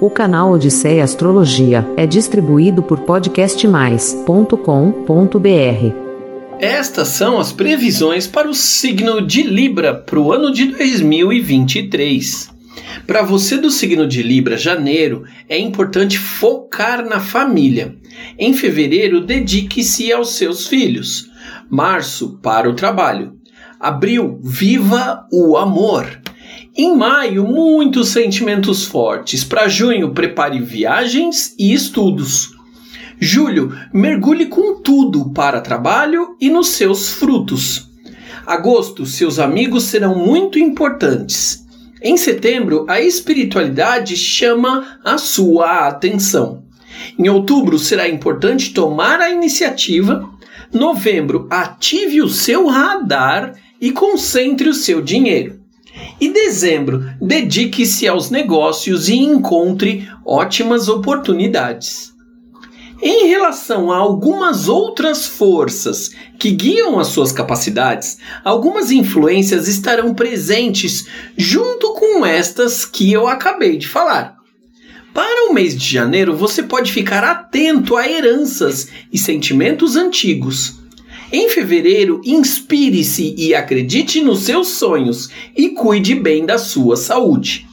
O canal Odisseia Astrologia é distribuído por podcastmais.com.br. Estas são as previsões para o signo de Libra para o ano de 2023. Para você do signo de Libra, janeiro, é importante focar na família. Em fevereiro, dedique-se aos seus filhos. Março, para o trabalho. Abril, viva o amor. Em maio, muitos sentimentos fortes. Para junho, prepare viagens e estudos. Julho, mergulhe com tudo para trabalho e nos seus frutos. Agosto, seus amigos serão muito importantes. Em setembro, a espiritualidade chama a sua atenção. Em outubro, será importante tomar a iniciativa. Novembro, ative o seu radar e concentre o seu dinheiro. E dezembro, dedique-se aos negócios e encontre ótimas oportunidades. Em relação a algumas outras forças que guiam as suas capacidades, algumas influências estarão presentes junto com estas que eu acabei de falar. Para o mês de janeiro, você pode ficar atento a heranças e sentimentos antigos. Em fevereiro, inspire-se e acredite nos seus sonhos e cuide bem da sua saúde.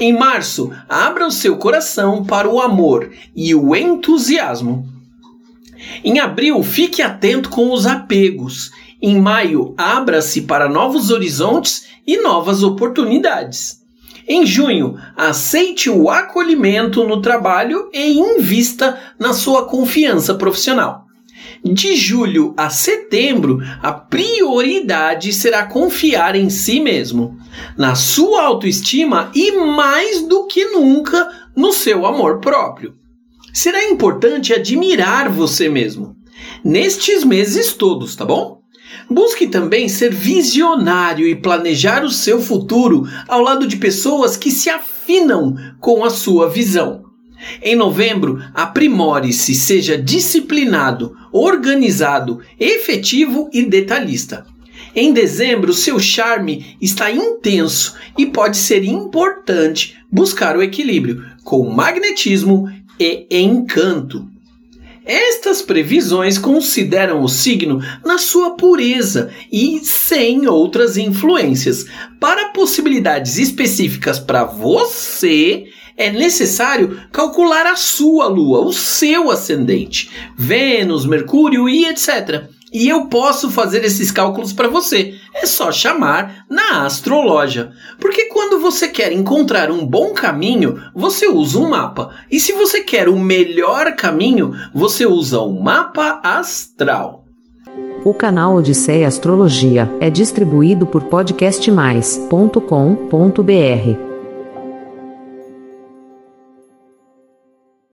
Em março, abra o seu coração para o amor e o entusiasmo. Em abril, fique atento com os apegos. Em maio, abra-se para novos horizontes e novas oportunidades. Em junho, aceite o acolhimento no trabalho e invista na sua confiança profissional. De julho a setembro, a prioridade será confiar em si mesmo, na sua autoestima e mais do que nunca no seu amor próprio. Será importante admirar você mesmo nestes meses todos, tá bom? Busque também ser visionário e planejar o seu futuro ao lado de pessoas que se afinam com a sua visão. Em novembro, aprimore-se, seja disciplinado, organizado, efetivo e detalhista. Em dezembro, seu charme está intenso e pode ser importante buscar o equilíbrio com magnetismo e encanto. Estas previsões consideram o signo na sua pureza e sem outras influências. Para possibilidades específicas para você, é necessário calcular a sua lua, o seu ascendente, Vênus, Mercúrio e etc. E eu posso fazer esses cálculos para você. É só chamar na astrologia. Porque quando você quer encontrar um bom caminho, você usa um mapa. E se você quer o melhor caminho, você usa um mapa astral. O canal Odisseia Astrologia é distribuído por podcastmais.com.br